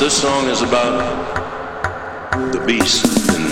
this song is about the beast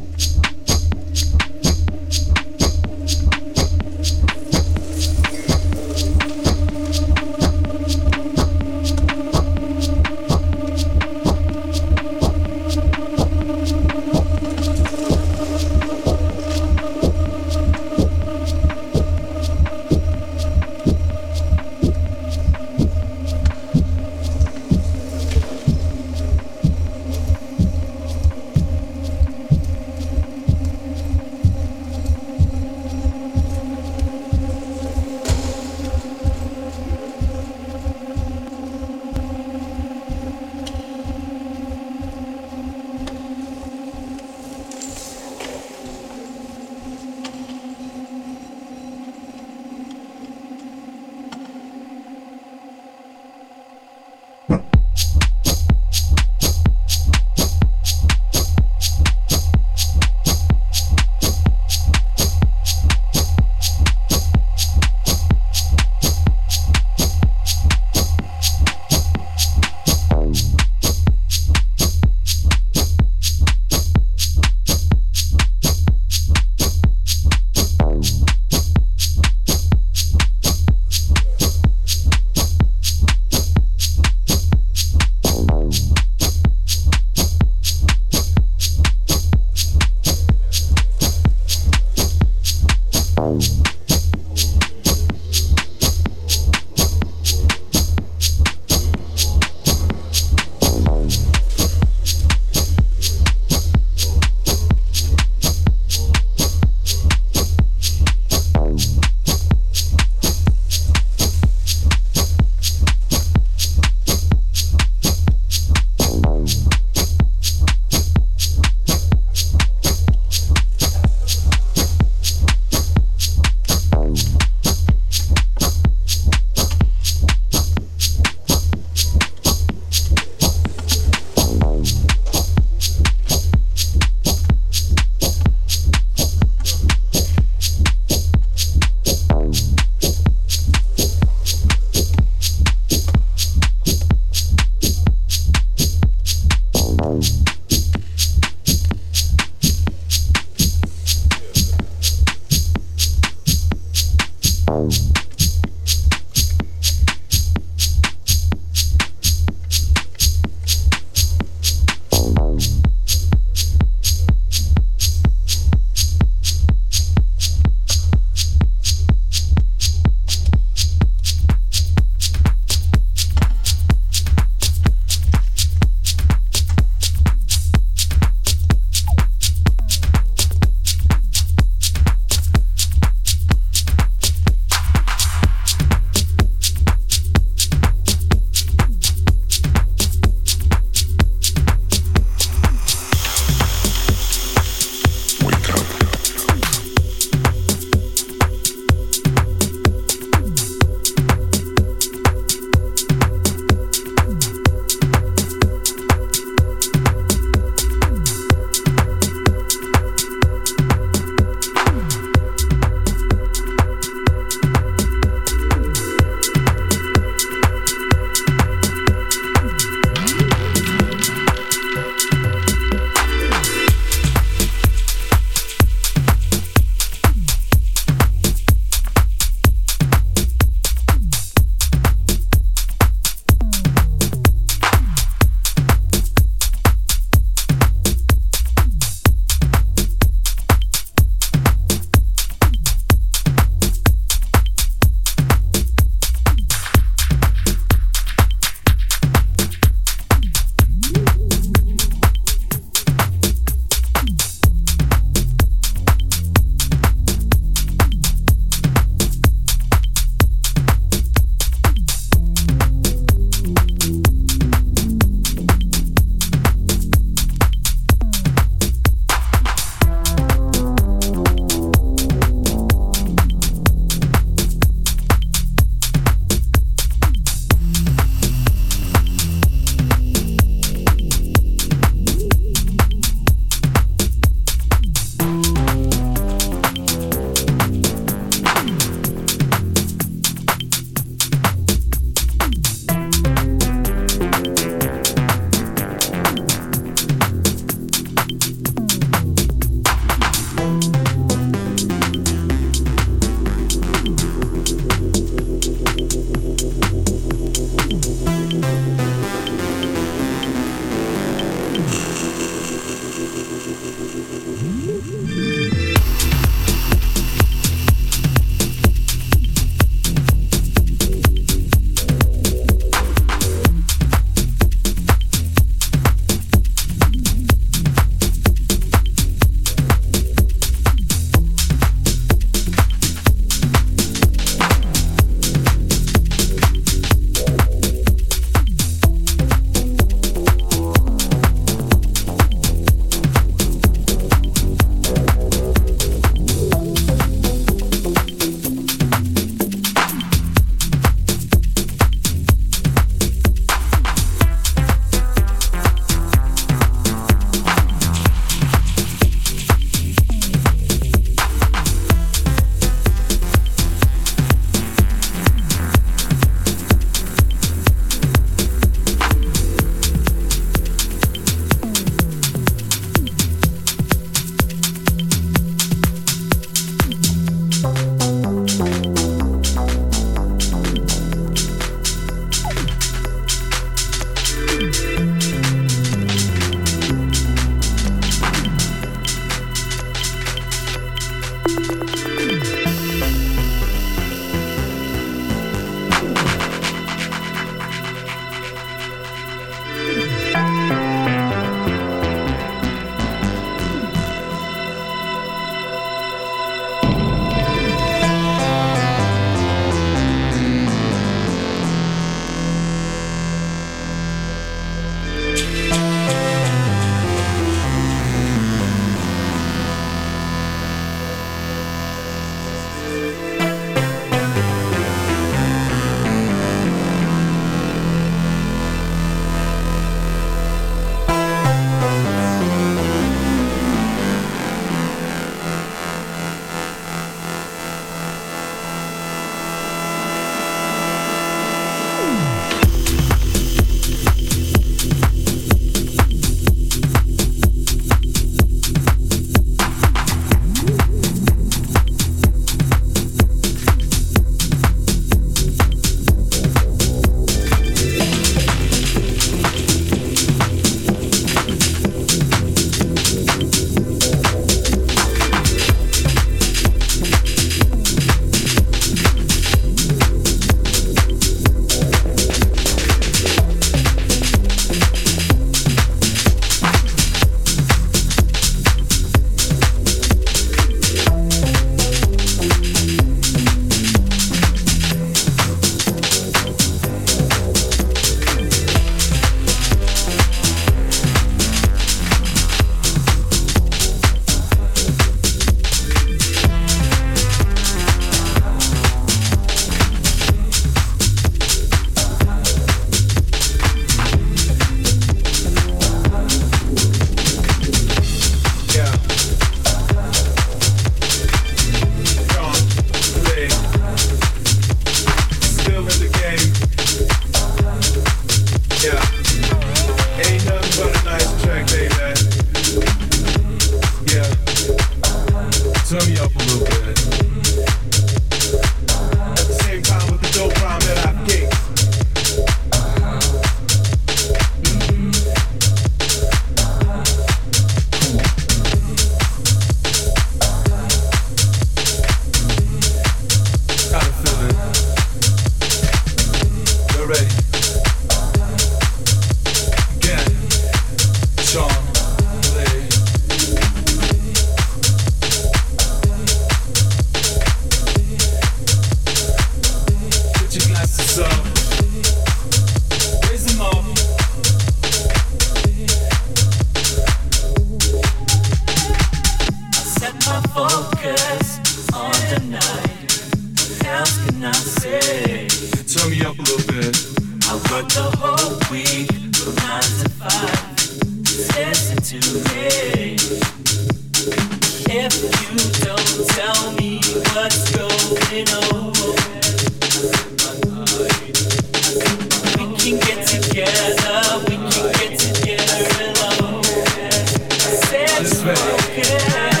yeah.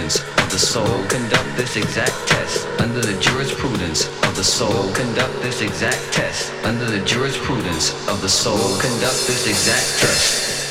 jurisprudence of the soul. Conduct this exact test under the jurisprudence of the soul. Conduct this exact test under the jurisprudence of the soul. Conduct this exact test.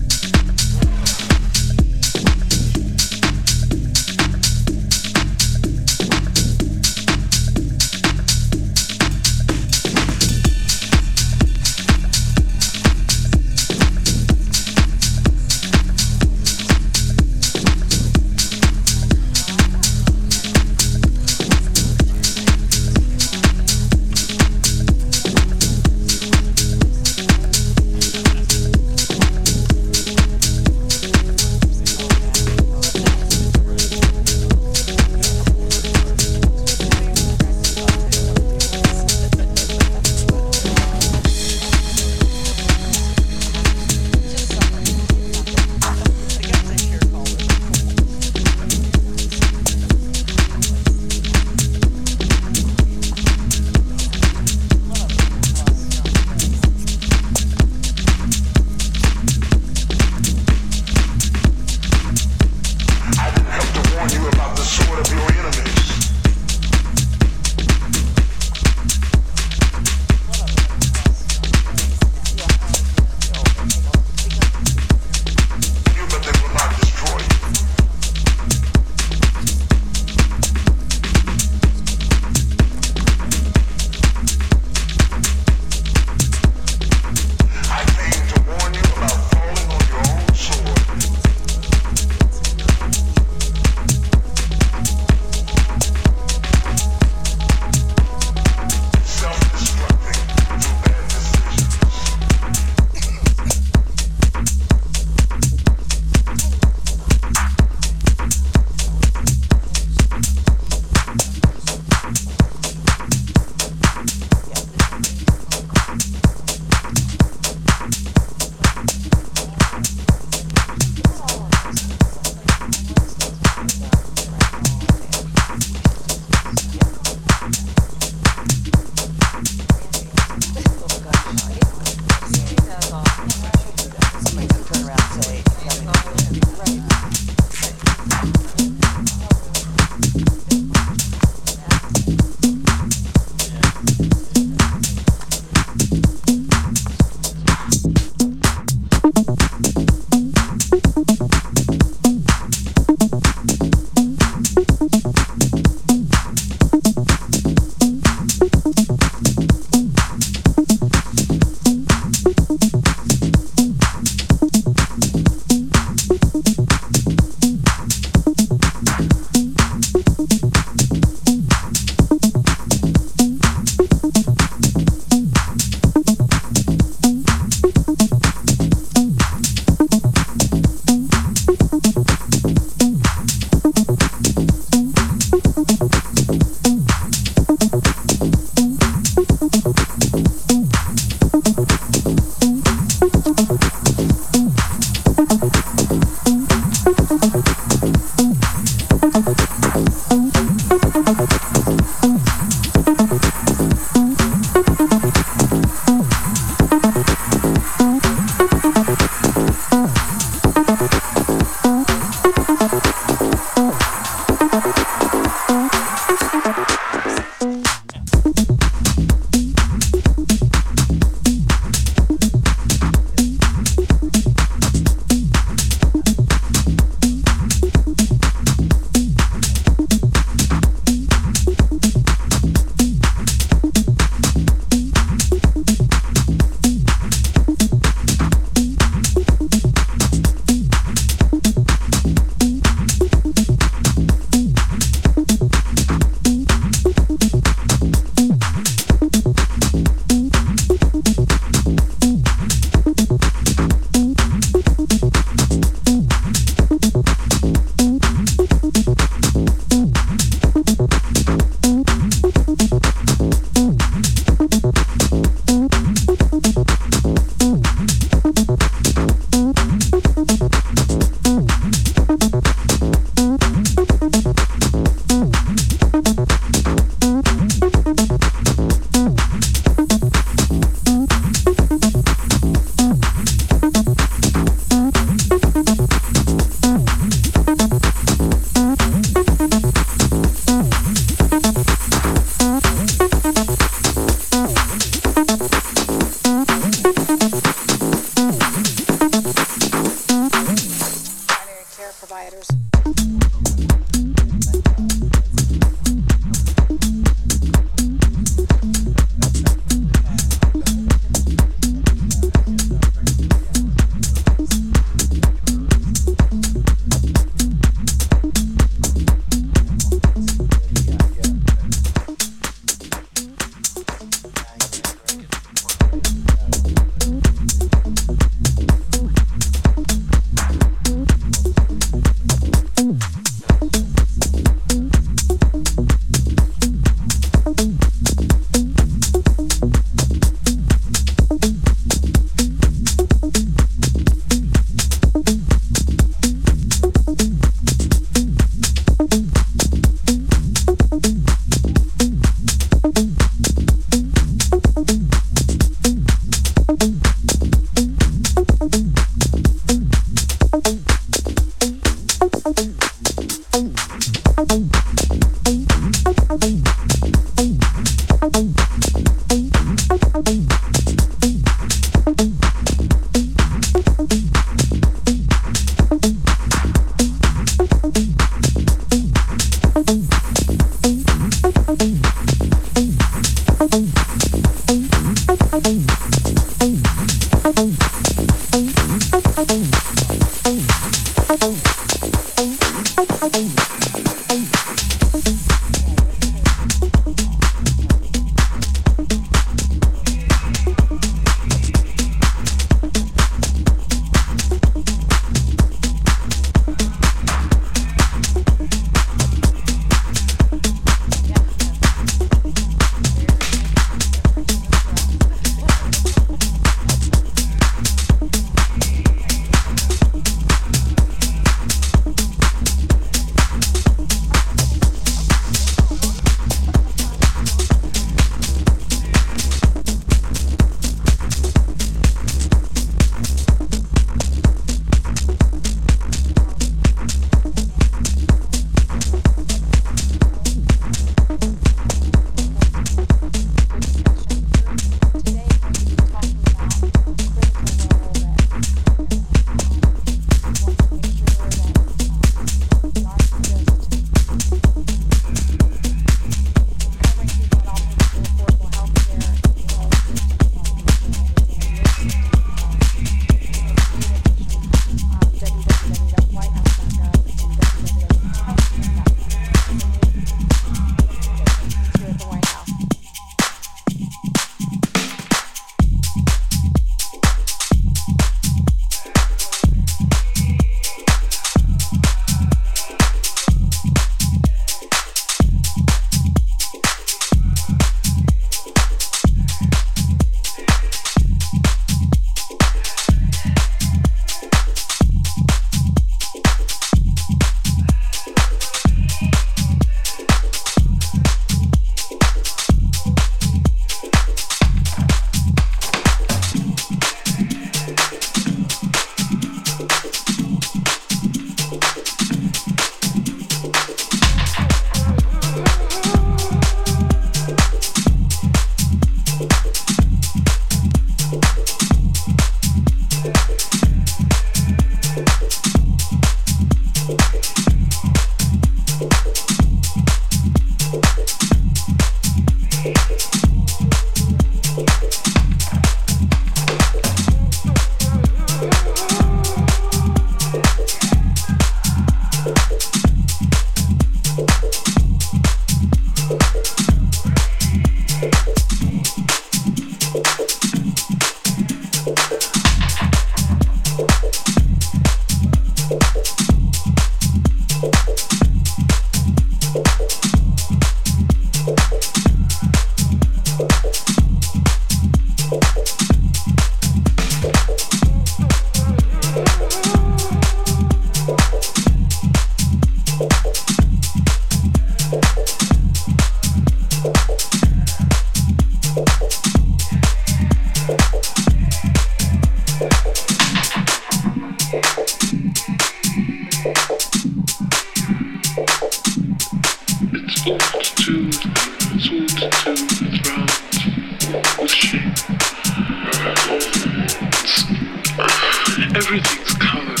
Everything's colored.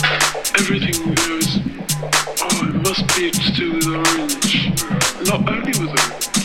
Everything goes, oh, it must be to do with orange. Not only with orange.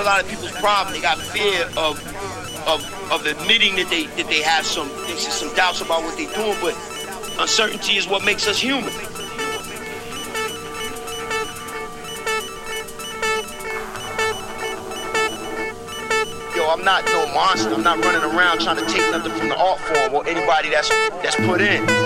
A lot of people's problem. They got fear of of of admitting that they that they have some some doubts about what they're doing, but uncertainty is what makes us human. Yo, I'm not no monster. I'm not running around trying to take nothing from the art form or anybody that's that's put in.